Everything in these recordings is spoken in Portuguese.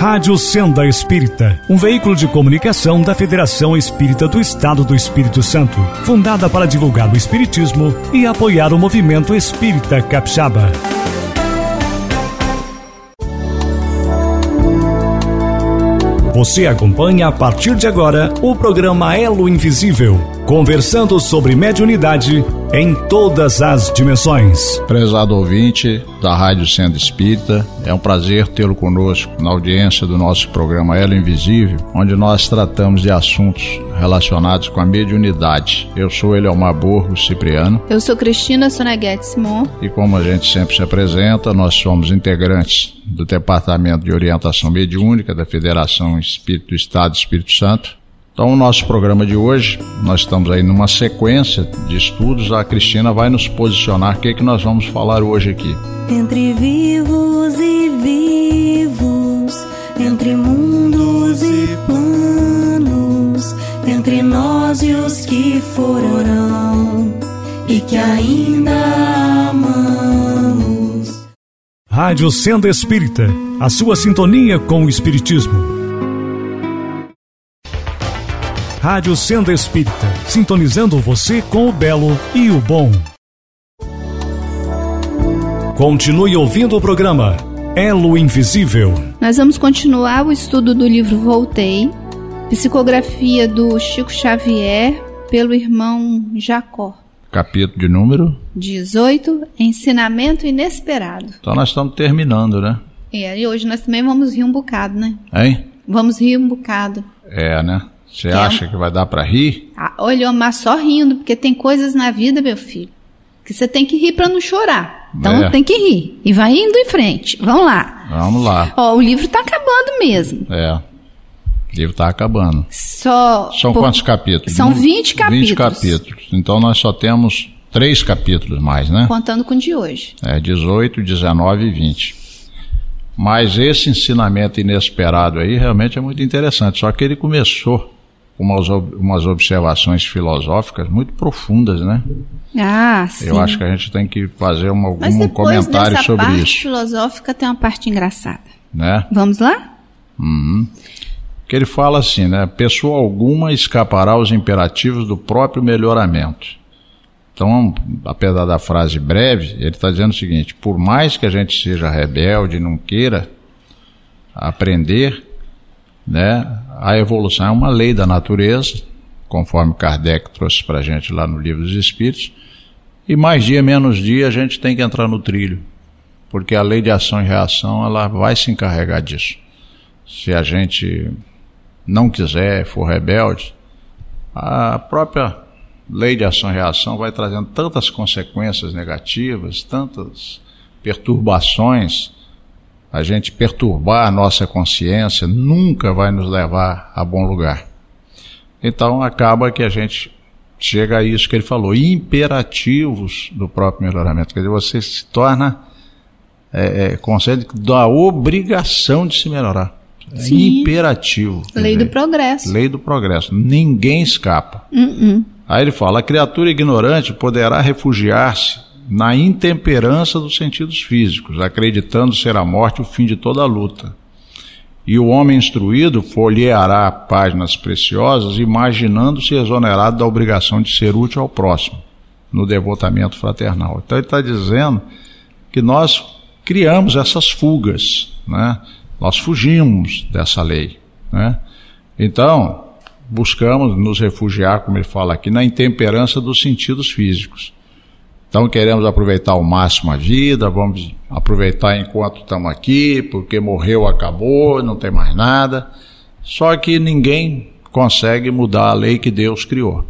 Rádio Senda Espírita, um veículo de comunicação da Federação Espírita do Estado do Espírito Santo, fundada para divulgar o Espiritismo e apoiar o movimento espírita capixaba. Você acompanha a partir de agora o programa Elo Invisível, conversando sobre mediunidade em todas as dimensões. Prezado ouvinte da Rádio Sendo Espírita, é um prazer tê-lo conosco na audiência do nosso programa Elo Invisível, onde nós tratamos de assuntos relacionados com a mediunidade. Eu sou Eliomar Borgo Cipriano. Eu sou Cristina Soneguete Simon. E como a gente sempre se apresenta, nós somos integrantes do Departamento de Orientação Mediúnica da Federação Espírito do Estado Espírito Santo então, o nosso programa de hoje, nós estamos aí numa sequência de estudos. A Cristina vai nos posicionar o que, é que nós vamos falar hoje aqui. Entre vivos e vivos, entre mundos e planos, entre nós e os que foram e que ainda amamos. Rádio Sendo Espírita, a sua sintonia com o Espiritismo. Rádio Senda Espírita, sintonizando você com o belo e o bom. Continue ouvindo o programa Elo Invisível. Nós vamos continuar o estudo do livro Voltei, psicografia do Chico Xavier pelo irmão Jacó. Capítulo de número 18, Ensinamento Inesperado. Então nós estamos terminando, né? É, e hoje nós também vamos rir um bocado, né? Hein? Vamos rir um bocado. É, né? Você acha que vai dar para rir? Ah, olha, mas só rindo, porque tem coisas na vida, meu filho, que você tem que rir para não chorar. Então é. tem que rir. E vai indo em frente. Vamos lá. Vamos lá. Ó, o livro tá acabando mesmo. É. O livro tá acabando. Só. São por... quantos capítulos? São 20 capítulos. 20 capítulos. Então nós só temos três capítulos mais, né? Contando com o de hoje. É, 18, 19 e 20. Mas esse ensinamento inesperado aí realmente é muito interessante. Só que ele começou umas, umas observações filosóficas muito profundas, né? Ah, sim. Eu acho que a gente tem que fazer uma, algum comentário sobre parte isso. filosófica tem uma parte engraçada. Né? Vamos lá? Uhum. Que ele fala assim, né? Pessoa alguma escapará aos imperativos do próprio melhoramento. Então, apesar da frase breve, ele está dizendo o seguinte: por mais que a gente seja rebelde, não queira aprender, né? A evolução é uma lei da natureza, conforme Kardec trouxe para a gente lá no Livro dos Espíritos, e mais dia menos dia a gente tem que entrar no trilho, porque a lei de ação e reação ela vai se encarregar disso. Se a gente não quiser, for rebelde, a própria lei de ação e reação vai trazendo tantas consequências negativas, tantas perturbações a gente perturbar a nossa consciência nunca vai nos levar a bom lugar. Então acaba que a gente chega a isso que ele falou, imperativos do próprio melhoramento. Quer dizer, você se torna é, é, concede da obrigação de se melhorar. É Sim. imperativo. Lei dizer, do progresso. Lei do progresso. Ninguém escapa. Uh -uh. Aí ele fala: a criatura ignorante poderá refugiar-se na intemperança dos sentidos físicos, acreditando ser a morte o fim de toda a luta. E o homem instruído folheará páginas preciosas, imaginando-se exonerado da obrigação de ser útil ao próximo, no devotamento fraternal. Então ele está dizendo que nós criamos essas fugas, né? nós fugimos dessa lei. Né? Então, buscamos nos refugiar, como ele fala aqui, na intemperança dos sentidos físicos. Então queremos aproveitar ao máximo a vida, vamos aproveitar enquanto estamos aqui, porque morreu, acabou, não tem mais nada. Só que ninguém consegue mudar a lei que Deus criou.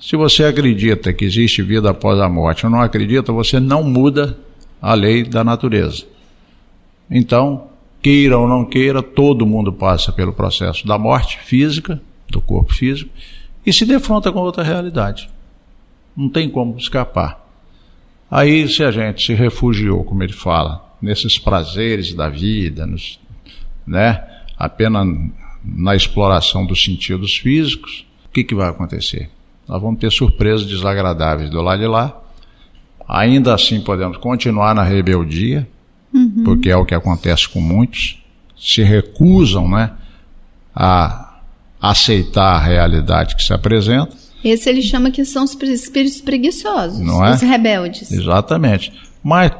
Se você acredita que existe vida após a morte ou não acredita, você não muda a lei da natureza. Então, queira ou não queira, todo mundo passa pelo processo da morte física, do corpo físico, e se defronta com outra realidade. Não tem como escapar. Aí, se a gente se refugiou, como ele fala, nesses prazeres da vida, nos, né, apenas na exploração dos sentidos físicos, o que, que vai acontecer? Nós vamos ter surpresas desagradáveis do lado de lá. Ainda assim, podemos continuar na rebeldia, uhum. porque é o que acontece com muitos. se recusam, né, a aceitar a realidade que se apresenta. Esse ele chama que são os espíritos preguiçosos, Não é? os rebeldes. Exatamente. Mas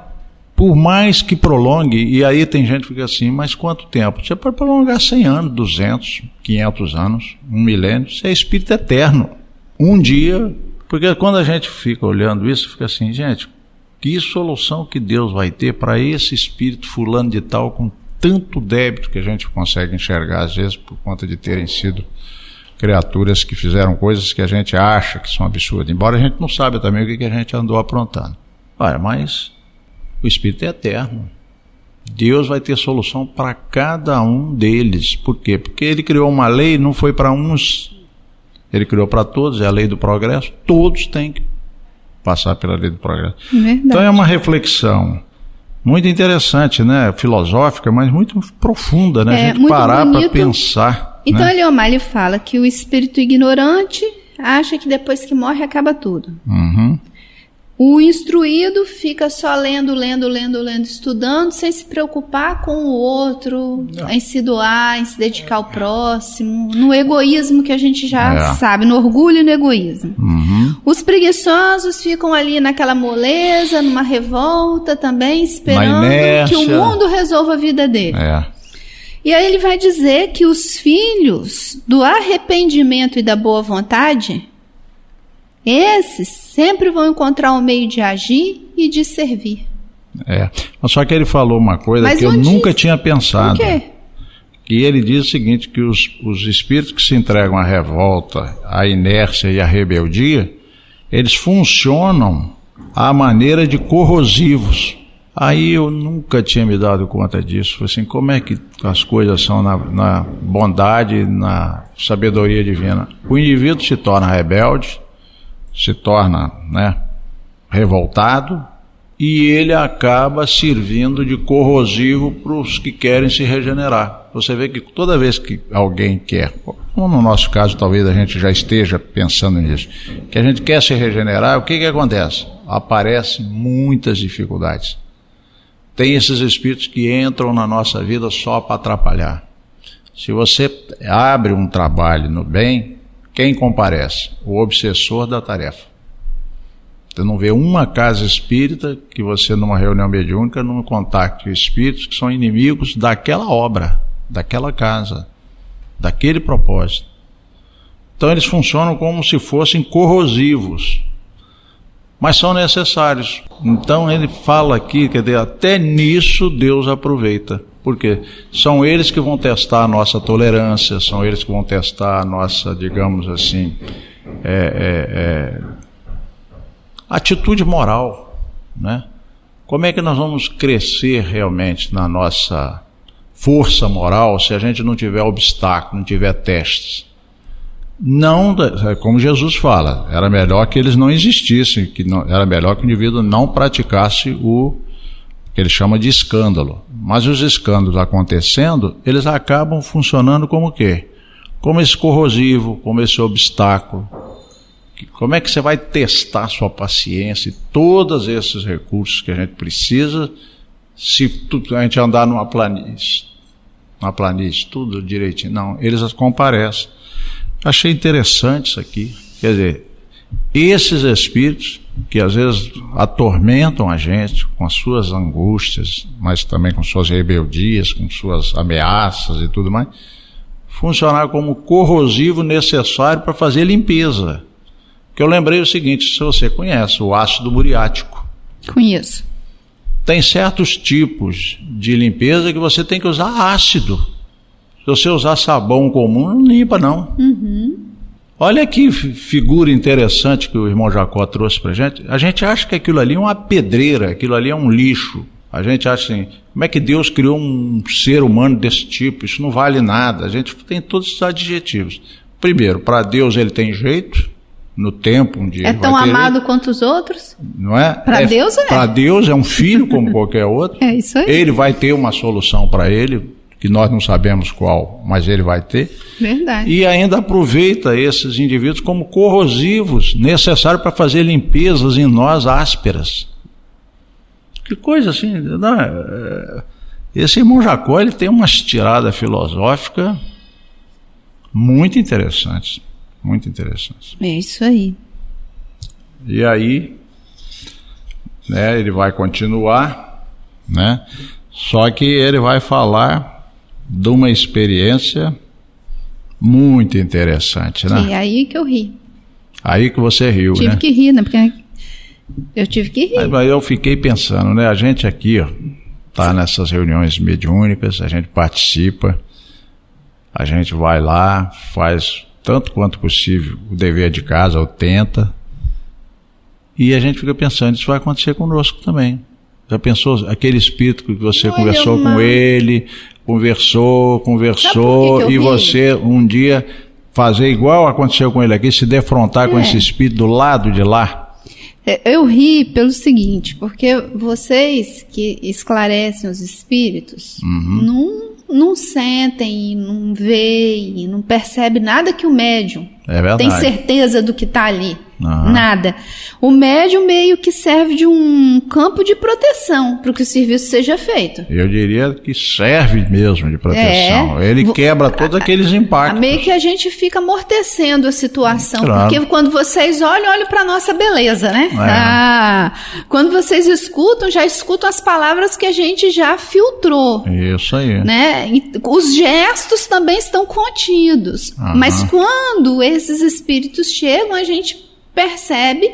por mais que prolongue, e aí tem gente que fica assim, mas quanto tempo? Você pode prolongar 100 anos, 200, 500 anos, um milênio, você é espírito eterno. Um dia, porque quando a gente fica olhando isso, fica assim, gente, que solução que Deus vai ter para esse espírito fulano de tal com tanto débito que a gente consegue enxergar às vezes por conta de terem sido criaturas que fizeram coisas que a gente acha que são absurdas, embora a gente não saiba também o que, que a gente andou aprontando. Olha, mas o Espírito é eterno. Deus vai ter solução para cada um deles. Por quê? Porque ele criou uma lei, não foi para uns, ele criou para todos, é a lei do progresso. Todos têm que passar pela lei do progresso. Verdade. Então é uma reflexão muito interessante, né? Filosófica, mas muito profunda, né? É, a gente parar para pensar. Então né? Ele fala que o espírito ignorante acha que depois que morre acaba tudo. Uhum. O instruído fica só lendo, lendo, lendo, lendo, estudando, sem se preocupar com o outro, em se doar, em se dedicar ao próximo, no egoísmo que a gente já É. sabe, no orgulho e no egoísmo. Uhum. Os preguiçosos ficam ali naquela moleza, numa revolta também, esperando que o mundo resolva a vida dele. É. E aí ele vai dizer que os filhos do arrependimento e da boa vontade, esses sempre vão encontrar um meio de agir e de servir. É. Mas só que ele falou uma coisa Mas que eu nunca tinha Por pensado. quê? Que ele diz o seguinte: que os, os espíritos que se entregam à revolta, à inércia e à rebeldia, eles funcionam à maneira de corrosivos. Aí eu nunca tinha me dado conta disso. Falei Assim, como é que as coisas são na, na bondade, na sabedoria divina? O indivíduo se torna rebelde, se torna né, revoltado, e ele acaba servindo de corrosivo para os que querem se regenerar. Você vê que toda vez que alguém quer, como no nosso caso talvez a gente já esteja pensando nisso, que a gente quer se regenerar, o que, que acontece? Aparecem muitas dificuldades. Tem esses espíritos que entram na nossa vida só para atrapalhar. Se você abre um trabalho no bem, quem comparece? O obsessor da tarefa. Você não vê uma casa espírita que você, numa reunião mediúnica, não contacte espíritos que são inimigos daquela obra, daquela casa, daquele propósito. Então eles funcionam como se fossem corrosivos, mas são necessários. Então ele fala aqui, quer dizer, até nisso Deus aproveita. Porque são eles que vão testar a nossa tolerância, são eles que vão testar a nossa, digamos assim, é, é, é, atitude moral, né? Como é que nós vamos crescer realmente na nossa força moral se a gente não tiver obstáculo, não tiver testes? Não, é como Jesus fala, era melhor que eles não existissem, que não, era melhor que o indivíduo não praticasse o que ele chama de escândalo. Mas os escândalos acontecendo, eles acabam funcionando como o quê? Como esse corrosivo, como esse obstáculo. Como é que você vai testar sua paciência e todos esses recursos que a gente precisa se a gente andar numa planície, numa planície, tudo direitinho? Não, eles comparecem. Achei interessante isso aqui. Quer dizer, esses espíritos que às vezes atormentam a gente com as suas angústias, mas também com suas rebeldias, com suas ameaças e tudo mais, funcionar como corrosivo necessário para fazer limpeza. Que eu lembrei o seguinte: se você conhece o ácido muriático, Conheço. tem certos tipos de limpeza que você tem que usar ácido. Se você usar sabão comum, não limpa, não. Olha que figura interessante que o irmão Jacó trouxe para gente. A gente acha que aquilo ali é uma pedreira, aquilo ali é um lixo. A gente acha assim, como é que Deus criou um ser humano desse tipo? Isso não vale nada. A gente tem todos esses adjetivos. Primeiro, para Deus ele tem jeito, no tempo um dia. É tão amado quanto os outros? não é? Pra Deus é. Para Deus é um filho como qualquer outro. É isso aí. Ele vai ter uma solução para ele, que nós não sabemos qual, mas ele vai ter. Verdade. E ainda aproveita esses indivíduos como corrosivos, necessários para fazer limpezas em nós ásperas. Que coisa assim, não é? Esse irmão Jacó ele tem umas tiradas filosóficas muito interessantes. Muito interessantes. É isso aí. E aí, né, ele vai continuar, né? Só que ele vai falar de uma experiência muito interessante, né? É aí que eu ri. Aí que você riu, tive né? que rir, né? Porque eu tive que rir. Aí eu fiquei pensando, né? A gente aqui, ó, tá nessas reuniões mediúnicas, a gente participa, a gente vai lá, faz tanto quanto possível o dever de casa, ou tenta, e a gente fica pensando, isso vai acontecer conosco também. Já pensou aquele espírito que você Olha, conversou uma- com ele, conversou, conversou, e ri? você um dia fazer igual aconteceu com ele aqui, se defrontar com É. esse espírito do lado de lá? É, Eu ri pelo seguinte, porque vocês que esclarecem os espíritos Uhum. não, não sentem, não veem, não percebem nada que o médium É verdade. tem certeza do que está ali. Aham. Nada. O médium meio que serve de um campo de proteção para que o serviço seja feito. Eu diria que serve mesmo de proteção. É. Ele quebra todos aqueles A impactos. meio que a gente fica amortecendo a situação. Claro. Porque quando vocês olham, olham para nossa beleza, né? É. Ah, quando vocês escutam, já escutam as palavras que a gente já filtrou. Isso aí. Né? Os gestos também estão contidos. Aham. Mas quando esses espíritos chegam, a gente percebe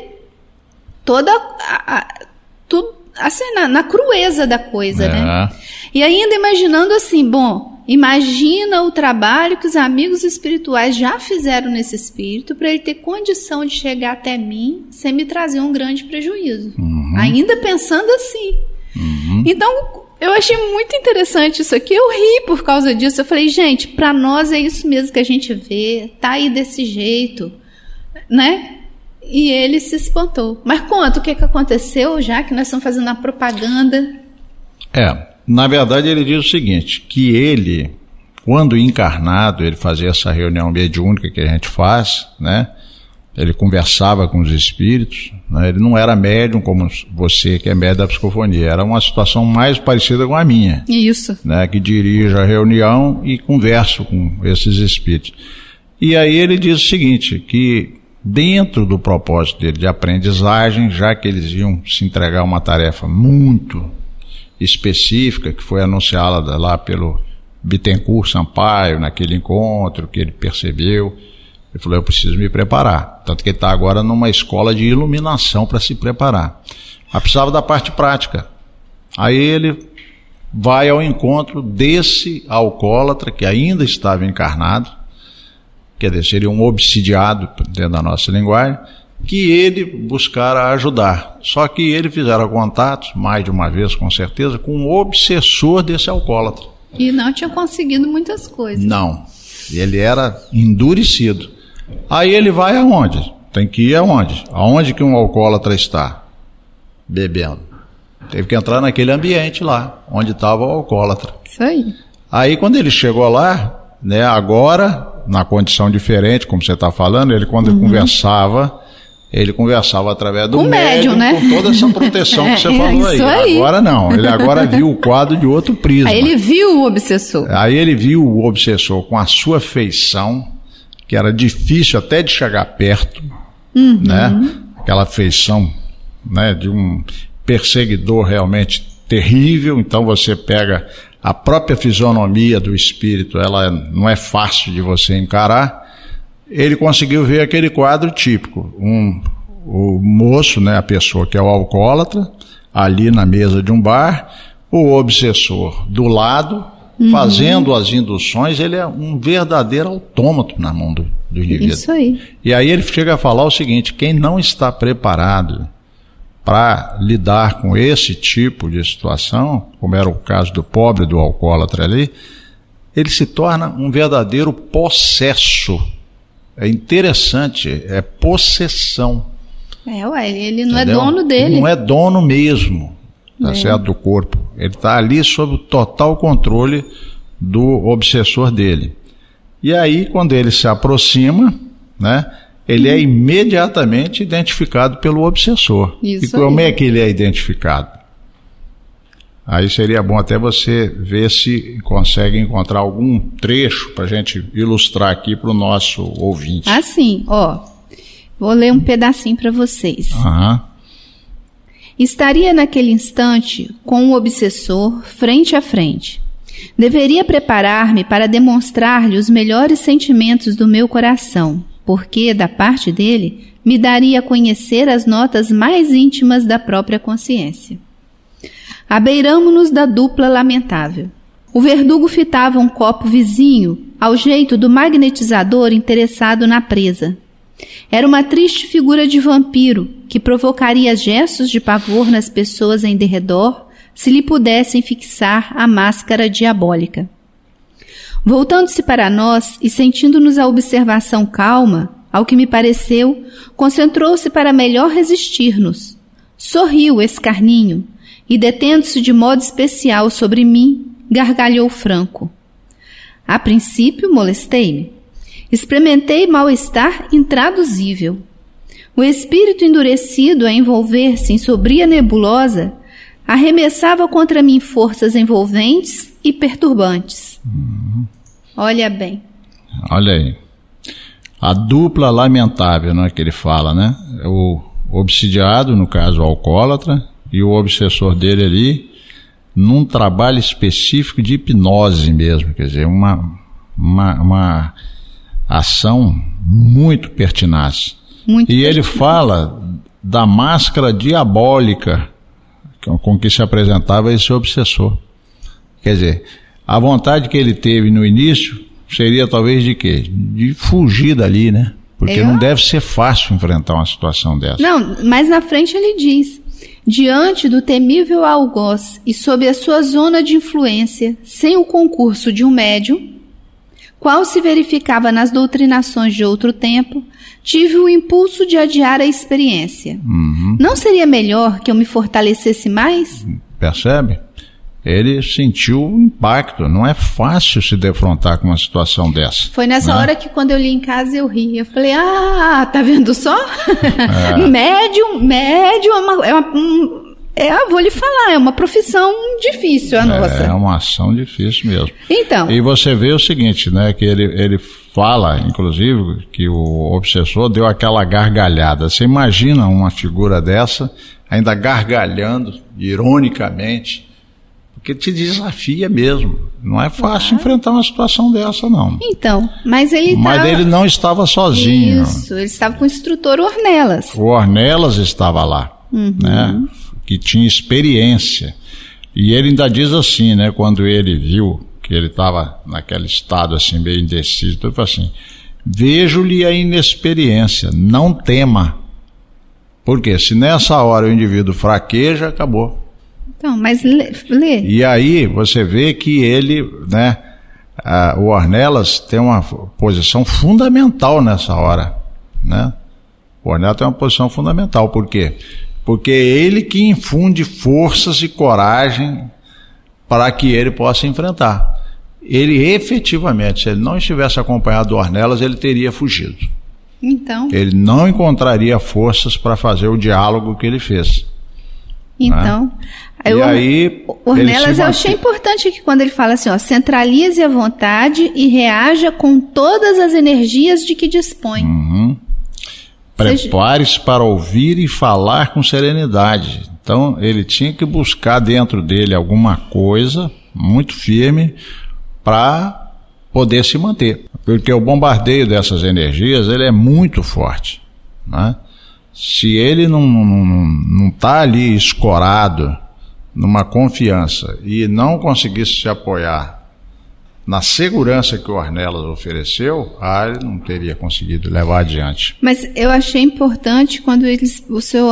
toda a, a- tudo assim na, na crueza da coisa, É. né? E ainda imaginando assim, bom, imagina o trabalho que os amigos espirituais já fizeram nesse espírito para ele ter condição de chegar até mim sem me trazer um grande prejuízo. Ainda pensando assim. Então, eu achei muito interessante isso aqui. Eu ri por causa disso. Eu falei, gente, para nós é isso mesmo que a gente vê, tá aí desse jeito, né? E ele se espantou. Mas conta o que, que aconteceu, já que nós estamos fazendo a propaganda. É, na verdade ele diz o seguinte, que ele, quando encarnado, ele fazia essa reunião mediúnica que a gente faz, né? Ele conversava com os espíritos, né? ele não era médium como você que é médium da psicofonia, era uma situação mais parecida com a minha. Isso. né, que dirige a reunião e converso com esses espíritos. E aí ele diz o seguinte, que dentro do propósito dele de aprendizagem, já que eles iam se entregar uma tarefa muito específica, que foi anunciada lá pelo Bittencourt Sampaio, naquele encontro que ele percebeu, ele falou, eu preciso me preparar. Tanto que ele está agora numa escola de iluminação para se preparar. Mas precisava da parte prática. Aí ele vai ao encontro desse alcoólatra que ainda estava encarnado, quer dizer, seria um obsidiado dentro da nossa linguagem, que ele buscara ajudar. Só que ele fizera contatos, mais de uma vez com certeza, com o obsessor desse alcoólatra. E não tinha conseguido muitas coisas. Não, ele era endurecido. Aí ele vai aonde? Tem que ir aonde? Aonde que um alcoólatra está? Bebendo. Teve que entrar naquele ambiente lá, onde estava o alcoólatra. Isso aí. Aí quando ele chegou lá, né, agora, na condição diferente, como você está falando, ele quando ele conversava, ele conversava através do Uhum. Com médium, né? com toda essa proteção que você É, falou aí. aí. Agora não, ele agora viu o quadro de outro prisma. Aí ele viu o obsessor. Aí ele viu o obsessor com a sua feição, que era difícil até de chegar perto, né? Aquela feição, né, de um perseguidor realmente terrível. Então você pega a própria fisionomia do espírito, ela não é fácil de você encarar. Ele conseguiu ver aquele quadro típico, um o moço, né, a pessoa que é o alcoólatra, ali na mesa de um bar, o obsessor do lado, fazendo as induções, ele é um verdadeiro autômato na mão do, do indivíduo. Isso aí. E aí ele chega a falar o seguinte: quem não está preparado para lidar com esse tipo de situação, como era o caso do pobre do alcoólatra ali, ele se torna um verdadeiro possesso. É interessante, é possessão. É, ué, ele- ele não entendeu? é dono dele. Não é dono mesmo, tá É. certo, do corpo. Ele está ali sob o total controle do obsessor dele. E aí, quando ele se aproxima, né, ele Uhum. é imediatamente identificado pelo obsessor. Isso e como aí. é que ele é identificado? Aí seria bom até você ver se consegue encontrar algum trecho para a gente ilustrar aqui para o nosso ouvinte. Assim, ó. Vou ler um pedacinho para vocês. Aham. Estaria naquele instante com o obsessor frente a frente. Deveria preparar-me para demonstrar-lhe os melhores sentimentos do meu coração, porque, da parte dele, me daria a conhecer as notas mais íntimas da própria consciência. Abeiramo-nos da dupla lamentável. O verdugo fitava um copo vizinho, ao jeito do magnetizador interessado na presa. Era uma triste figura de vampiro que provocaria gestos de pavor nas pessoas em derredor se lhe pudessem fixar a máscara diabólica. Voltando-se para nós e sentindo-nos a observação calma, ao que me pareceu, concentrou-se para melhor resistir-nos. Sorriu escarninho e, detendo-se de modo especial sobre mim, gargalhou franco. A princípio, molestei-me. Experimentei mal-estar intraduzível. O espírito endurecido a envolver-se em sobria nebulosa arremessava contra mim forças envolventes e perturbantes. Uhum. Olha bem. Olha aí. A dupla lamentável, não é que ele fala, né? O obsidiado, no caso o alcoólatra, e o obsessor dele ali, num trabalho específico de hipnose mesmo, quer dizer, uma, uma, uma ação muito pertinaz. Muito e ele fala da máscara diabólica com que se apresentava esse obsessor. Quer dizer, a vontade que ele teve no início seria talvez de quê? De fugir dali, né? Porque não deve ser fácil enfrentar uma situação dessa. Não, mas na frente ele diz: diante do temível algoz e sob a sua zona de influência, sem o concurso de um médium, qual se verificava nas doutrinações de outro tempo, tive o impulso de adiar a experiência. Uhum. Não seria melhor que eu me fortalecesse mais? Percebe? Ele sentiu o impacto. Não é fácil se defrontar com uma situação dessa. Foi nessa né? hora que quando eu li em casa eu ri. Eu falei, ah, tá vendo só? É. médium, médium é uma, é uma um, é, vou lhe falar, é uma profissão difícil a nossa. É uma ação difícil mesmo. Então, E você vê o seguinte, né? Que ele, ele fala, inclusive, que o obsessor deu aquela gargalhada. Você imagina uma figura dessa ainda gargalhando, ironicamente, porque te desafia mesmo. Não é fácil enfrentar uma situação dessa, não. então, mas ele Mas tava- ele não estava sozinho. Isso, ele estava com o instrutor Ornelas. O Ornelas estava lá, né? Que tinha experiência. E ele ainda diz assim, né? Quando ele viu que ele estava naquele estado assim meio indeciso, ele falou assim: Vejo-lhe a inexperiência, não tema. Porque se nessa hora o indivíduo fraqueja, acabou. Então, mas lê, lê. E aí você vê que ele, né? ah, o Ornelas tem uma posição fundamental nessa hora, né? O Ornelas tem uma posição fundamental, por quê? Porque é ele que infunde forças e coragem para que ele possa enfrentar. Ele efetivamente, se ele não estivesse acompanhado do Ornelas, ele teria fugido. Então, Ele não encontraria forças para fazer o diálogo que ele fez. então. E o- aí, o Ornelas, eu achei importante que quando ele fala assim, ó, centralize a vontade e reaja com todas as energias de que dispõe. Uhum. Prepare-se para ouvir e falar com serenidade. Então, ele tinha que buscar dentro dele alguma coisa muito firme para poder se manter. Porque o bombardeio dessas energias ele é muito forte. Né? Se ele não está não, não tá ali escorado numa confiança e não conseguisse se apoiar na segurança que o Ornelas ofereceu, ah, ele não teria conseguido levar adiante. Mas eu achei importante quando eles, o seu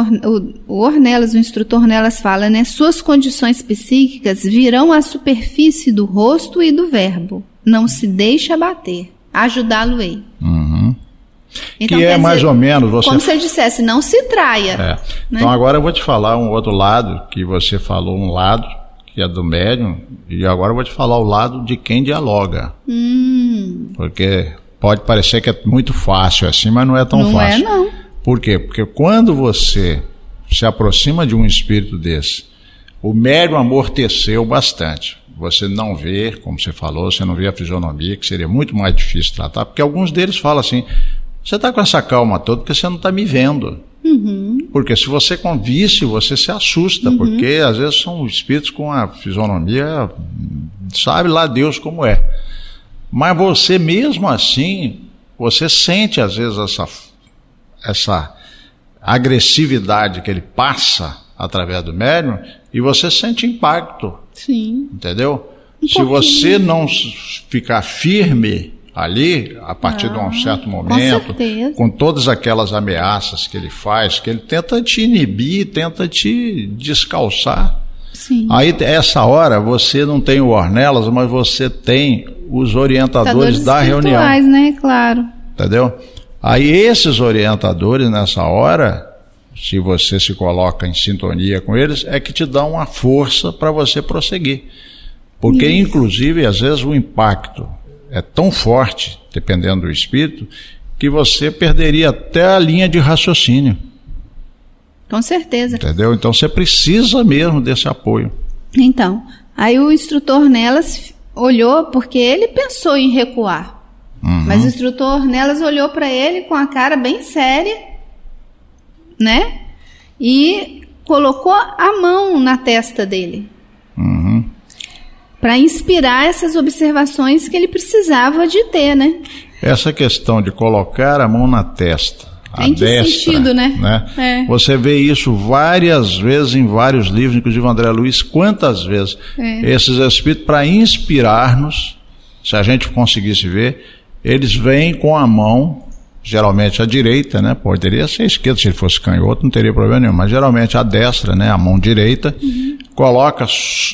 o, Ornelas, o instrutor Ornelas fala, né? Suas condições psíquicas virão à superfície do rosto e do verbo. Não se deixe abater. Ajudá-lo-ei. Uhum. Então, que é quer mais dizer, ou menos você. Como se eu dissesse, não se traia. É. né? Então agora eu vou te falar um outro lado, que você falou um lado, que é do médium, e agora eu vou te falar o lado de quem dialoga. Hum, Porque pode parecer que é muito fácil assim, mas não é tão não fácil. é, não. Por quê? Porque quando você se aproxima de um espírito desse, O médium amorteceu bastante. Você não vê, como você falou, você não vê a fisionomia, que seria muito mais difícil tratar, porque alguns deles falam assim: você está com essa calma toda porque você não está me vendo. Uhum. Porque se você convisse, você se assusta, uhum. porque às vezes são espíritos com a fisionomia, sabe lá Deus como é. Mas você mesmo assim, você sente às vezes essa, essa agressividade que ele passa através do médium e você sente impacto. Sim. Entendeu? Um Se você não ficar firme ali, a partir ah, de um ah, certo momento, com, com, todas aquelas ameaças que ele faz, que ele tenta te inibir, tenta te descalçar. Sim. Aí, essa hora, você não tem o Ornelas, mas você tem os orientadores da reunião. né? Claro. Entendeu? Aí, esses orientadores, nessa hora, se você se coloca em sintonia com eles, é que te dão uma força para você prosseguir. Porque, Isso. inclusive, às vezes o impacto é tão forte, dependendo do espírito, que você perderia até a linha de raciocínio. Com certeza. Entendeu? Então você precisa mesmo desse apoio. Então, aí o instrutor nelas olhou porque ele pensou em recuar. Uhum. Mas o instrutor nelas olhou para ele com a cara bem séria, né? E colocou a mão na testa dele. Para inspirar essas observações que ele precisava de ter, né? Essa questão de colocar a mão na testa em que destra, sentido, né? né? É. Você vê isso várias vezes em vários livros, inclusive André Luiz, quantas vezes é. esses espíritos, para inspirar-nos, se a gente conseguisse ver, eles vêm com a mão, geralmente a direita, né? Poderia ser a esquerda, se ele fosse canhoto, não teria problema nenhum, mas geralmente a destra, né? A mão direita, uhum. coloca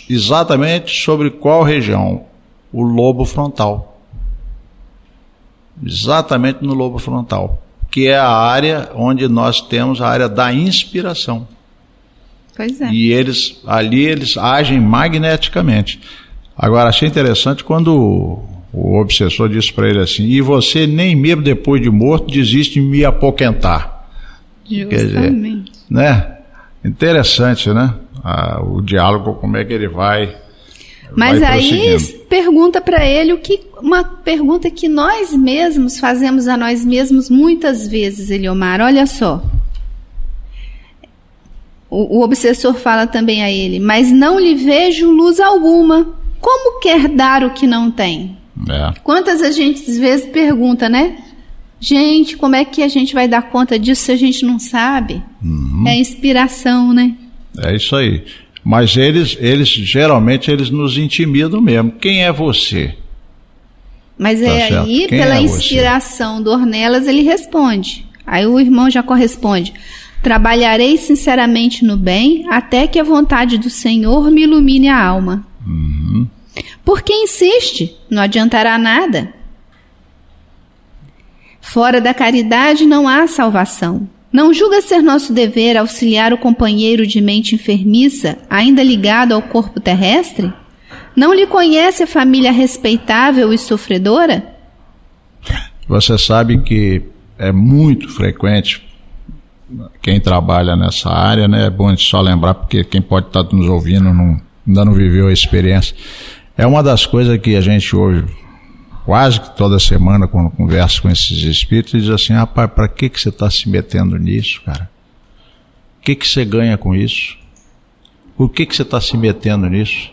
exatamente sobre qual região? O lobo frontal. Exatamente no lobo frontal que é a área onde nós temos a área da inspiração. Pois é. E eles ali eles agem magneticamente. Agora achei interessante quando o, obsessor disse para ele assim: "E você nem mesmo depois de morto desiste de me apoquentar". Justamente. Quer dizer, né? Interessante, né? Ah, o diálogo como é que ele vai mas aí pergunta para ele o que uma pergunta que nós mesmos fazemos a nós mesmos muitas vezes, Eliomar. Olha só. O, o obsessor fala também a ele, mas não lhe vejo luz alguma. Como quer dar o que não tem? É. Quantas a gente às vezes pergunta, né? Gente, como é que a gente vai dar conta disso se a gente não sabe? Uhum. É inspiração, né? É isso aí. Mas eles, eles geralmente eles nos intimidam mesmo. Quem é você? Mas tá é certo? aí, Quem pela é inspiração você? do Ornelas, ele responde. Aí o irmão já corresponde. Trabalharei sinceramente no bem, até que a vontade do Senhor me ilumine a alma. Porque insiste, não adiantará nada. Fora da caridade não há salvação. Não julga ser nosso dever auxiliar o companheiro de mente enfermiça, ainda ligado ao corpo terrestre? Não lhe conhece a família respeitável e sofredora? Você sabe que é muito frequente quem trabalha nessa área, né? É bom só lembrar, porque quem pode estar nos ouvindo não, ainda não viveu a experiência. É uma das coisas que a gente ouve quase que toda semana, quando converso com esses espíritos, diz assim: rapaz, para que, que você está se metendo nisso, cara? O que, que você ganha com isso? Por que, que você está se metendo nisso?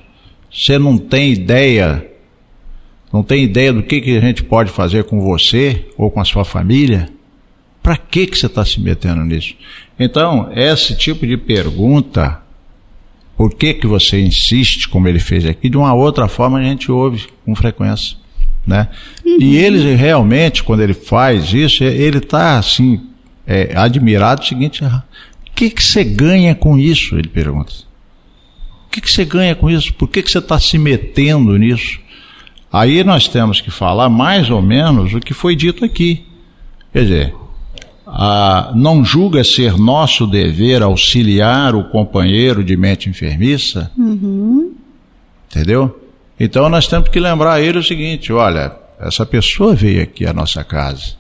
Você não tem ideia, não tem ideia do que, que a gente pode fazer com você ou com a sua família? Para que, que você está se metendo nisso? Então, esse tipo de pergunta, por que, que você insiste, como ele fez aqui, de uma outra forma a gente ouve com frequência né? Uhum. E ele realmente, quando ele faz isso, ele está assim, é, admirado o seguinte, o que, que você ganha com isso? Ele pergunta. O que, que você ganha com isso? Por que, que você está se metendo nisso? Aí nós temos que falar mais ou menos o que foi dito aqui. Quer dizer, a, não julga ser nosso dever auxiliar o companheiro de mente enfermiça? Uhum. Entendeu? Então nós temos que lembrar a ele o seguinte: olha, essa pessoa veio aqui à nossa casa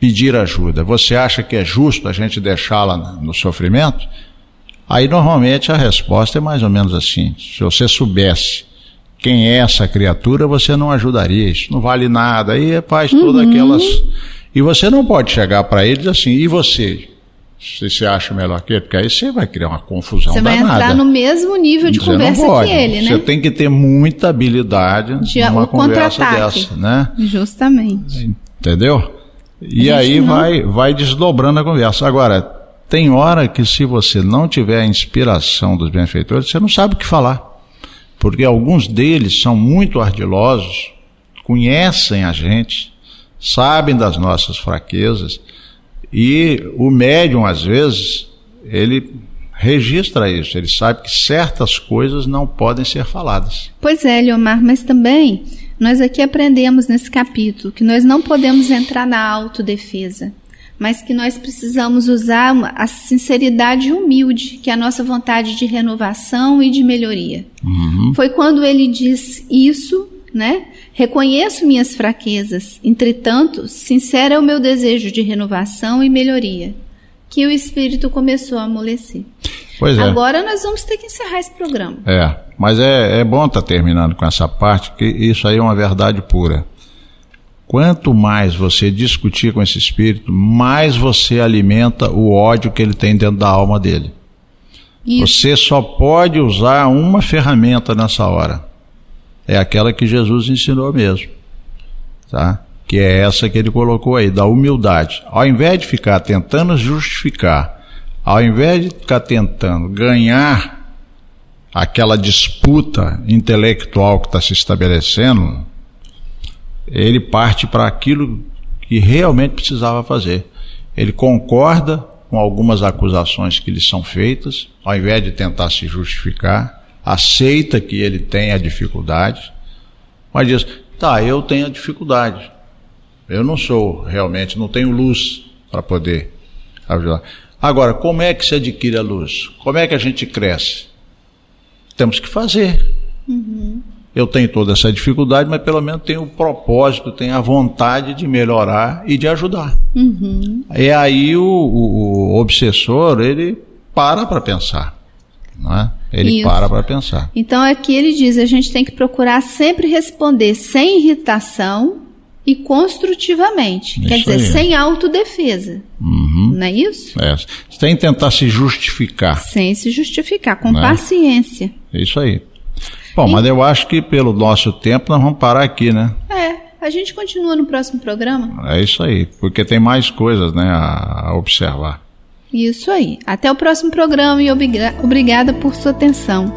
pedir ajuda. Você acha que é justo a gente deixá-la no sofrimento? Aí normalmente a resposta é mais ou menos assim: se você soubesse quem é essa criatura, você não ajudaria, isso não vale nada. Aí faz uhum. todas aquelas. E você não pode chegar para eles assim, e você? Se você acha melhor que ele, porque aí você vai criar uma confusão Você vai entrar no mesmo nível de você conversa que ele, né? Você tem que ter muita habilidade de, numa conversa dessa, né? Justamente. Entendeu? E aí não... vai, vai desdobrando a conversa. Agora, tem hora que se você não tiver a inspiração dos benfeitores, você não sabe o que falar. Porque alguns deles são muito ardilosos, conhecem a gente, sabem das nossas fraquezas e o médium, às vezes, ele registra isso, ele sabe que certas coisas não podem ser faladas. Pois é, Leomar, mas também nós aqui aprendemos nesse capítulo que nós não podemos entrar na autodefesa, mas que nós precisamos usar a sinceridade humilde, que é a nossa vontade de renovação e de melhoria. Uhum. Foi quando ele diz isso, né? Reconheço minhas fraquezas, entretanto, sincero é o meu desejo de renovação e melhoria, que o espírito começou a amolecer. Pois é. Agora nós vamos ter que encerrar esse programa. É, mas é, é bom estar tá terminando com essa parte, que isso aí é uma verdade pura. Quanto mais você discutir com esse espírito, mais você alimenta o ódio que ele tem dentro da alma dele. Isso. Você só pode usar uma ferramenta nessa hora é aquela que Jesus ensinou mesmo, tá? Que é essa que ele colocou aí, da humildade. Ao invés de ficar tentando justificar, ao invés de ficar tentando ganhar aquela disputa intelectual que está se estabelecendo, ele parte para aquilo que realmente precisava fazer. Ele concorda com algumas acusações que lhe são feitas, ao invés de tentar se justificar, aceita que ele tem a dificuldade, mas diz: tá, eu tenho a dificuldade. Eu não sou realmente, não tenho luz para poder ajudar. Agora, como é que se adquire a luz? Como é que a gente cresce? Temos que fazer. Uhum. Eu tenho toda essa dificuldade, mas pelo menos tenho o propósito, tenho a vontade de melhorar e de ajudar. Uhum. E aí o, o, o obsessor, ele para para pensar. Não é? Ele Isso. para para pensar. Então aqui ele diz: a gente tem que procurar sempre responder sem irritação e construtivamente. Isso Quer dizer, aí. sem autodefesa. Uhum. Não é isso? É. Sem tentar se justificar. Sem se justificar, com né? paciência. Isso aí. Bom, e... mas eu acho que pelo nosso tempo nós vamos parar aqui, né? É. A gente continua no próximo programa. É isso aí, porque tem mais coisas, né, a observar. Isso aí. Até o próximo programa e obrigada por sua atenção.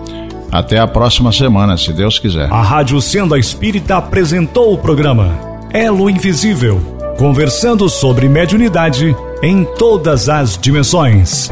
Até a próxima semana, se Deus quiser. A Rádio Senda Espírita apresentou o programa Elo Invisível conversando sobre mediunidade em todas as dimensões.